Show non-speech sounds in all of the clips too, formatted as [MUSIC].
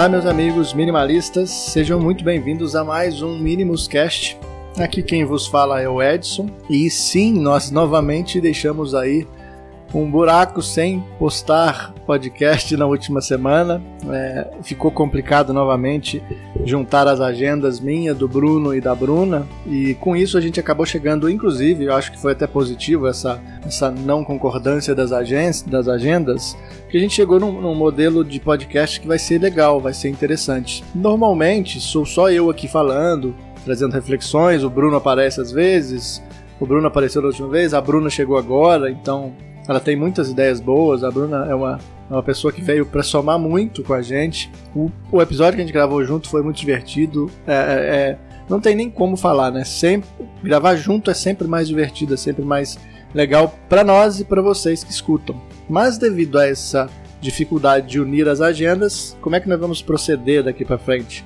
Olá, meus amigos minimalistas, sejam muito bem-vindos a mais um Minimus Cast. Aqui quem vos fala é o Edson, e sim, nós novamente deixamos aí um buraco sem postar podcast na última semana. É, ficou complicado novamente juntar as agendas minha, do Bruno e da Bruna, e com isso a gente acabou chegando, inclusive, eu acho que foi até positivo essa, essa não concordância das, das agendas, que a gente chegou num, num modelo de podcast que vai ser legal, vai ser interessante. Normalmente sou só eu aqui falando, trazendo reflexões, o Bruno aparece às vezes. O Bruno apareceu da última vez, a Bruna chegou agora, então ela tem muitas ideias boas. A Bruna é uma, é uma pessoa que veio para somar muito com a gente. O, o, episódio que a gente gravou junto foi muito divertido. É, é, é, não tem nem como falar, né? Sempre gravar junto é sempre mais divertido, é sempre mais legal para nós e para vocês que escutam. Mas devido a essa dificuldade de unir as agendas, como é que nós vamos proceder daqui para frente?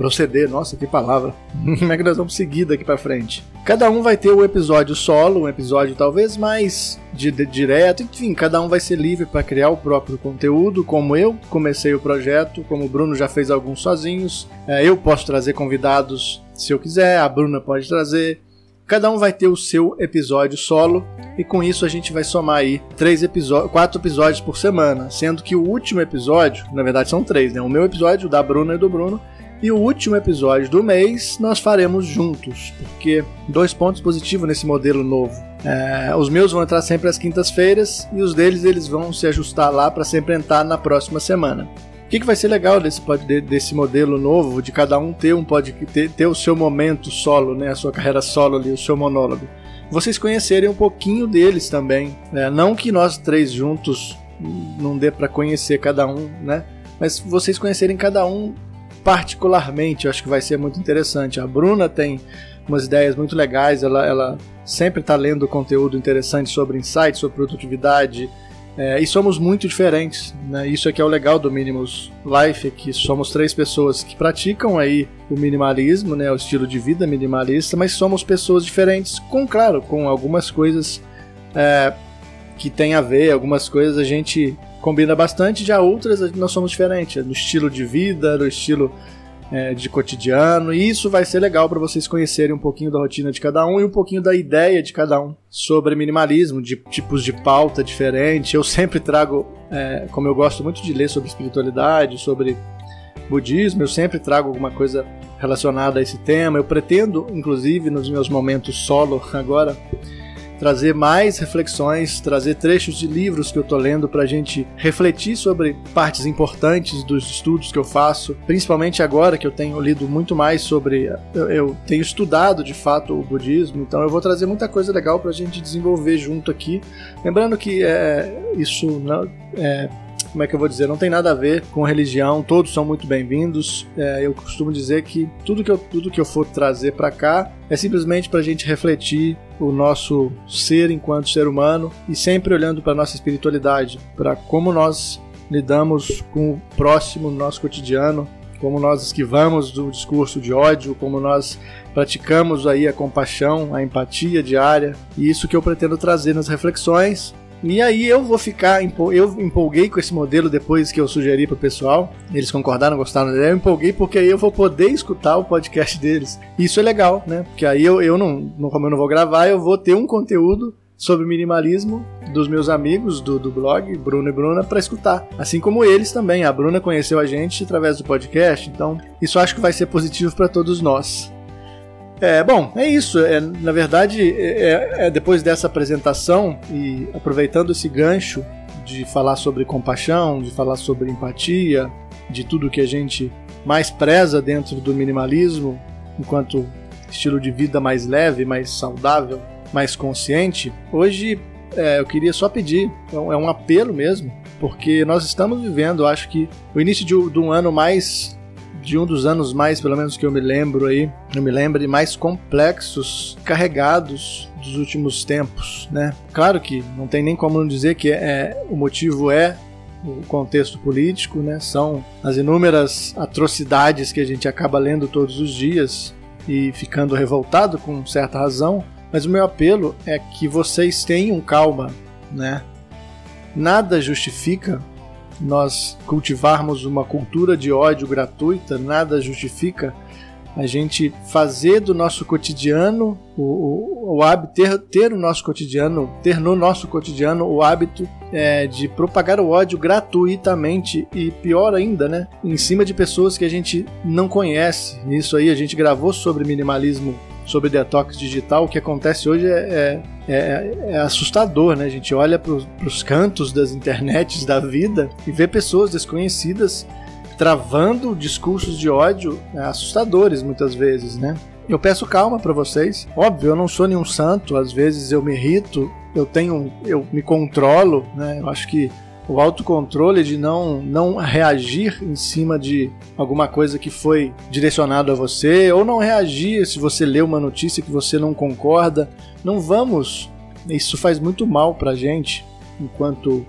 Proceder, nossa, que palavra. [LAUGHS] Como é que nós vamos seguir daqui para frente? Cada um vai ter um episódio solo, um episódio talvez mais de, de, direto, enfim, cada um vai ser livre para criar o próprio conteúdo, como eu comecei o projeto, como o Bruno já fez alguns sozinhos. É, eu posso trazer convidados se eu quiser, a Bruna pode trazer. Cada um vai ter o seu episódio solo e com isso a gente vai somar aí três episódios, quatro episódios por semana, sendo que o último episódio, na verdade são três, né? O meu episódio, o da Bruna e do Bruno, e o último episódio do mês nós faremos juntos, porque dois pontos positivos nesse modelo novo. É, os meus vão entrar sempre às quintas-feiras e os deles eles vão se ajustar lá para sempre entrar na próxima semana. O que, que vai ser legal desse, desse modelo novo, de cada um ter um pode ter, ter o seu momento solo, né, a sua carreira solo ali, o seu monólogo? Vocês conhecerem um pouquinho deles também. Né? Não que nós três juntos não dê para conhecer cada um, né? Mas vocês conhecerem cada um particularmente, eu acho que vai ser muito interessante. A Bruna tem umas ideias muito legais, ela, ela sempre está lendo conteúdo interessante sobre insights, sobre produtividade, é, e somos muito diferentes. Né? Isso é que é o legal do Minimus Life, é que somos três pessoas que praticam aí o minimalismo, né, o estilo de vida minimalista, mas somos pessoas diferentes, com claro, com algumas coisas é, que tem a ver, algumas coisas a gente combina bastante, já outras nós somos diferentes, no estilo de vida, no estilo é, de cotidiano, e isso vai ser legal para vocês conhecerem um pouquinho da rotina de cada um e um pouquinho da ideia de cada um sobre minimalismo, de tipos de pauta diferente. Eu sempre trago, é, como eu gosto muito de ler sobre espiritualidade, sobre budismo, eu sempre trago alguma coisa relacionada a esse tema. Eu pretendo, inclusive, nos meus momentos solo agora, trazer mais reflexões, trazer trechos de livros que eu tô lendo para a gente refletir sobre partes importantes dos estudos que eu faço, principalmente agora que eu tenho lido muito mais sobre. Eu, eu tenho estudado de fato o budismo, então eu vou trazer muita coisa legal para a gente desenvolver junto aqui. Lembrando que é, isso não, é, como é que eu vou dizer, não tem nada a ver com religião, todos são muito bem-vindos. É, eu costumo dizer que tudo que eu, tudo que eu for trazer para cá é simplesmente para a gente refletir o nosso ser enquanto ser humano e sempre olhando para nossa espiritualidade, para como nós lidamos com o próximo no nosso cotidiano, como nós esquivamos do discurso de ódio, como nós praticamos aí a compaixão, a empatia diária, e isso que eu pretendo trazer nas reflexões e aí eu vou ficar, eu empolguei com esse modelo depois que eu sugeri pro pessoal. Eles concordaram, gostaram. Eu empolguei porque aí eu vou poder escutar o podcast deles. Isso é legal, né? Porque aí eu, eu não, como eu não vou gravar, eu vou ter um conteúdo sobre minimalismo dos meus amigos do, do blog, Bruno e Bruna, para escutar. Assim como eles também. A Bruna conheceu a gente através do podcast, então isso acho que vai ser positivo para todos nós. É, bom, é isso. É, na verdade, é, é, depois dessa apresentação e aproveitando esse gancho de falar sobre compaixão, de falar sobre empatia, de tudo que a gente mais preza dentro do minimalismo, enquanto estilo de vida mais leve, mais saudável, mais consciente, hoje é, eu queria só pedir, é um é apelo mesmo, porque nós estamos vivendo, acho que, o início de, de um ano mais de um dos anos mais, pelo menos que eu me lembro aí, eu me lembro, mais complexos, carregados dos últimos tempos, né? Claro que não tem nem como não dizer que é, o motivo é o contexto político, né? São as inúmeras atrocidades que a gente acaba lendo todos os dias e ficando revoltado com certa razão. Mas o meu apelo é que vocês tenham calma, né? Nada justifica nós cultivarmos uma cultura de ódio gratuita, nada justifica a gente fazer do nosso cotidiano o, o, o hábito, ter, ter o nosso cotidiano, ter no nosso cotidiano o hábito é, de propagar o ódio gratuitamente e pior ainda, né, em cima de pessoas que a gente não conhece. Isso aí a gente gravou sobre minimalismo sobre detox digital, o que acontece hoje é, é, é, é assustador, né? A gente olha para os cantos das internets da vida e vê pessoas desconhecidas travando discursos de ódio né, assustadores muitas vezes, né? Eu peço calma para vocês. Óbvio, eu não sou nenhum santo, às vezes eu me irrito, eu tenho, eu me controlo, né? Eu acho que o autocontrole de não, não reagir em cima de alguma coisa que foi direcionado a você, ou não reagir se você lê uma notícia que você não concorda. Não vamos. Isso faz muito mal pra gente enquanto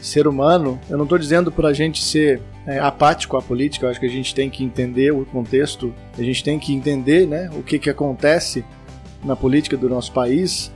ser humano. Eu não estou dizendo pra gente ser é, apático à política, eu acho que a gente tem que entender o contexto, a gente tem que entender né, o que, que acontece na política do nosso país,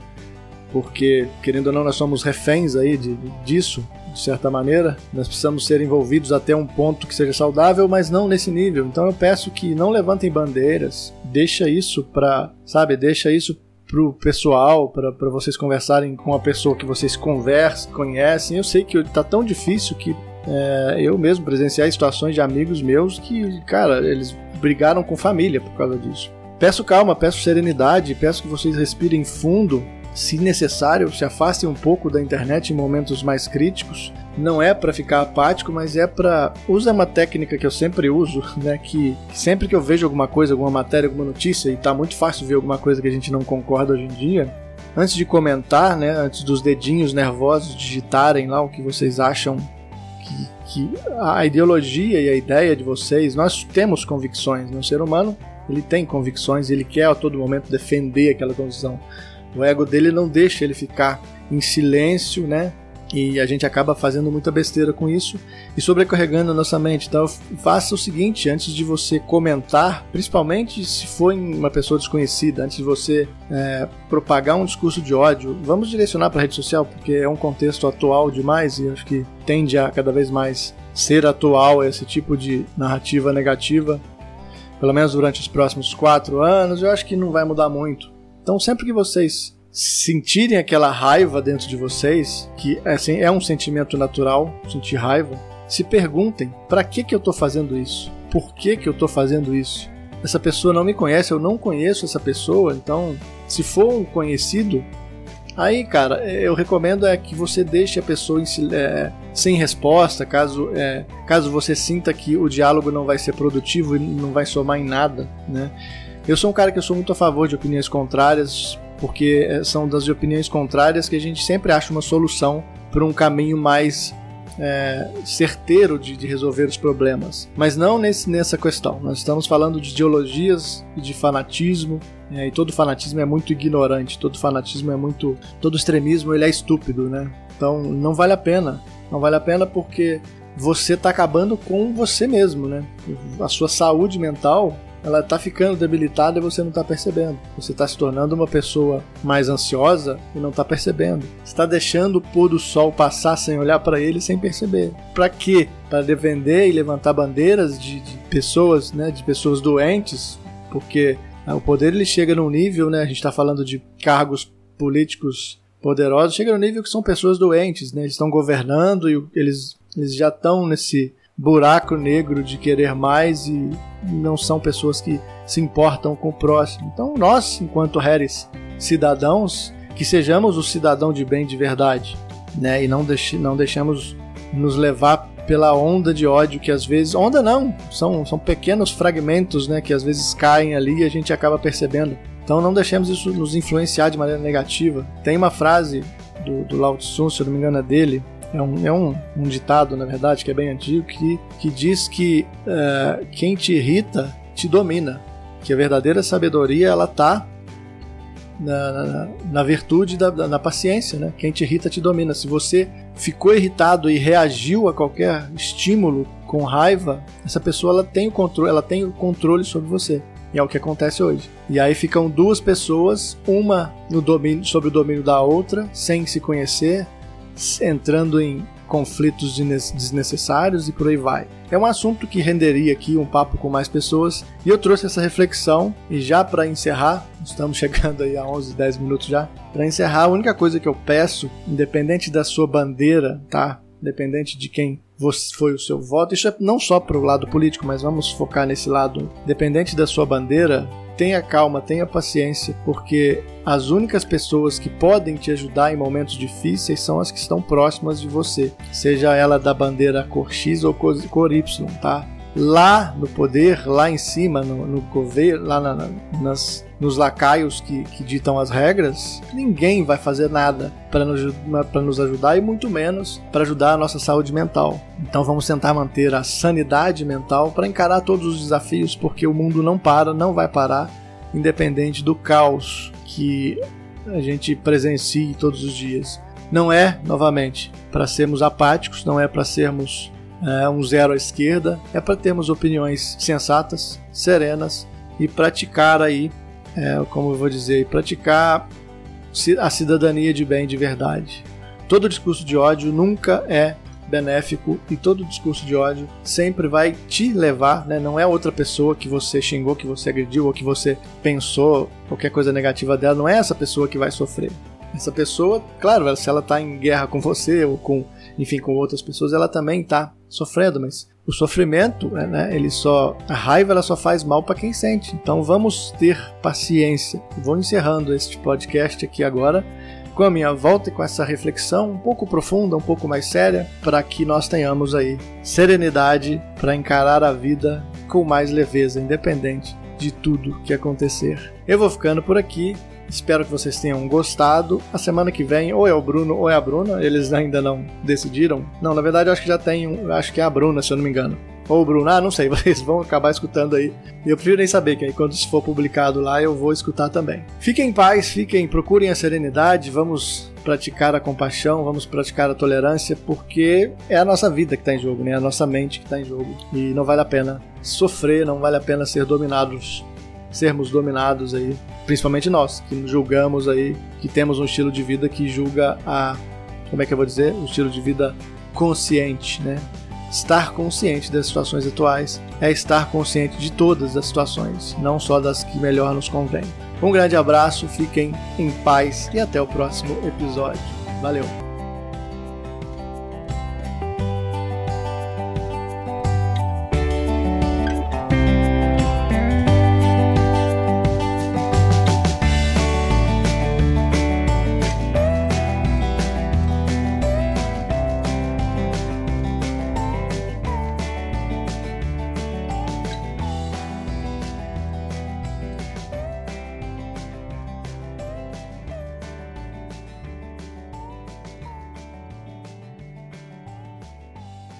porque, querendo ou não, nós somos reféns aí de, disso de certa maneira. Nós precisamos ser envolvidos até um ponto que seja saudável, mas não nesse nível. Então eu peço que não levantem bandeiras, deixa isso para, sabe, deixa isso pro pessoal, para vocês conversarem com a pessoa que vocês conversam, conhecem. Eu sei que tá tão difícil que é, eu mesmo presenciei situações de amigos meus que, cara, eles brigaram com família por causa disso. Peço calma, peço serenidade, peço que vocês respirem fundo se necessário, se afastem um pouco da internet em momentos mais críticos. Não é para ficar apático, mas é para usa uma técnica que eu sempre uso, [LAUGHS] né, que sempre que eu vejo alguma coisa, alguma matéria, alguma notícia e tá muito fácil ver alguma coisa que a gente não concorda hoje em dia, antes de comentar, né, antes dos dedinhos nervosos digitarem lá o que vocês acham que, que a ideologia e a ideia de vocês, nós temos convicções, né? o ser humano ele tem convicções, ele quer a todo momento defender aquela convicção. O ego dele não deixa ele ficar em silêncio, né? E a gente acaba fazendo muita besteira com isso e sobrecarregando a nossa mente. Então, faça o seguinte: antes de você comentar, principalmente se for uma pessoa desconhecida, antes de você é, propagar um discurso de ódio, vamos direcionar para a rede social, porque é um contexto atual demais e acho que tende a cada vez mais ser atual esse tipo de narrativa negativa. Pelo menos durante os próximos quatro anos, eu acho que não vai mudar muito. Então, sempre que vocês sentirem aquela raiva dentro de vocês, que assim, é um sentimento natural, sentir raiva, se perguntem: para que, que eu estou fazendo isso? Por que, que eu estou fazendo isso? Essa pessoa não me conhece, eu não conheço essa pessoa, então, se for um conhecido, aí, cara, é, eu recomendo é que você deixe a pessoa em, é, sem resposta, caso, é, caso você sinta que o diálogo não vai ser produtivo e não vai somar em nada, né? Eu sou um cara que eu sou muito a favor de opiniões contrárias, porque eh, são das opiniões contrárias que a gente sempre acha uma solução para um caminho mais é, certeiro de, de, resolver os problemas. Mas não nesse, nessa questão. Nós estamos falando de ideologias e de fanatismo. É, e todo fanatismo é muito ignorante, todo fanatismo é muito. todo extremismo ele é estúpido, né? Então não vale a pena. Não vale a pena porque você está acabando com você mesmo, né? A sua saúde mental ela está ficando debilitada e você não está percebendo. Você está se tornando uma pessoa mais ansiosa e não está percebendo. Você está deixando o pôr do sol passar sem olhar para ele sem perceber. Para quê? Para defender e levantar bandeiras de, de, pessoas, né, de pessoas doentes, porque né, o poder ele chega num nível, né, a gente está falando de cargos políticos poderosos, chega no nível que são pessoas doentes, né, eles estão governando e eles, eles já estão nesse buraco negro de querer mais e não são pessoas que se importam com o próximo. Então, nós, enquanto Harris cidadãos, que sejamos o cidadão de bem de verdade, né? E não, deixe, não deixamos nos levar pela onda de ódio que às vezes. Onda não, são, são pequenos fragmentos, né? Que às vezes caem ali e a gente acaba percebendo. Então não deixemos isso nos influenciar de maneira negativa. Tem uma frase do, do Lao Tzu, se eu não me engano é dele, é um, é um, um ditado, na verdade, que é bem antigo, que, que diz que uh, quem te irrita te domina. Que a verdadeira sabedoria ela está na, na, na, virtude da, da, na paciência, né? Quem te irrita te domina. Se você ficou irritado e reagiu a qualquer estímulo com raiva, essa pessoa ela tem o controle, ela tem o controle sobre você. E é o que acontece hoje. E aí ficam duas pessoas, uma no domínio, sobre o domínio da outra, sem se conhecer, entrando em conflitos desnecessários e por aí vai. É um assunto que renderia aqui um papo com mais pessoas e eu trouxe essa reflexão e já para encerrar, estamos [LAUGHS] chegando aí a 11, 10 minutos já. Para encerrar, a única coisa que eu peço, independente da sua bandeira, tá? Independente de quem foi o seu voto, isso é não só para o lado político, mas vamos focar nesse lado. Independente da sua bandeira, tenha calma, tenha paciência, porque as únicas pessoas que podem te ajudar em momentos difíceis são as que estão próximas de você, seja ela da bandeira cor X ou cor Y, tá? Lá no poder, lá em cima, no, no governo, lá na, nas, nos lacaios que, que, ditam as regras, ninguém vai fazer nada para nos, nos ajudar e muito menos para ajudar a nossa saúde mental. Então vamos tentar manter a sanidade mental para encarar todos os desafios, porque o mundo não para, não vai parar, independente do caos que a gente presencie todos os dias. Não é, novamente, para sermos apáticos, não é para sermos é, um zero à esquerda, é para termos opiniões sensatas, serenas e praticar aí, é, como eu vou dizer, praticar a cidadania de bem de verdade. Todo discurso de ódio nunca é benéfico e todo discurso de ódio sempre vai te levar, né? não é outra pessoa que você xingou, que você agrediu ou que você pensou qualquer coisa negativa dela, não é essa pessoa que vai sofrer. Essa pessoa, claro, se ela está em guerra com você ou com, enfim, com outras pessoas, ela também está sofrendo, mas o sofrimento, é, né, ele só a raiva ela só faz mal para quem sente. Então vamos ter paciência. Vou encerrando este podcast aqui agora com a minha volta e com essa reflexão um pouco profunda, um pouco mais séria, para que nós tenhamos aí serenidade para encarar a vida com mais leveza, independente de tudo que acontecer. Eu vou ficando por aqui. Espero que vocês tenham gostado. A semana que vem, ou é o Bruno ou é a Bruna. Eles ainda não decidiram. Não, na verdade, eu acho que já tem um. Acho que é a Bruna, se eu não me engano. Ou o Bruno, ah, não sei, [LAUGHS] vocês vão acabar escutando aí. E eu prefiro nem saber, que aí quando isso for publicado lá eu vou escutar também. Fiquem em paz, fiquem, procurem a serenidade, vamos praticar a compaixão, vamos praticar a tolerância, porque é a nossa vida que está em jogo, né? É a nossa mente que está em jogo. E não vale a pena sofrer, não vale a pena ser dominados sermos dominados aí, principalmente nós, que julgamos aí, que temos um estilo de vida que julga a, como é que eu vou dizer, um estilo de vida consciente, né? Estar consciente das situações atuais é estar consciente de todas as situações, não só das que melhor nos convém. Um grande abraço, fiquem em paz e até o próximo episódio. Valeu!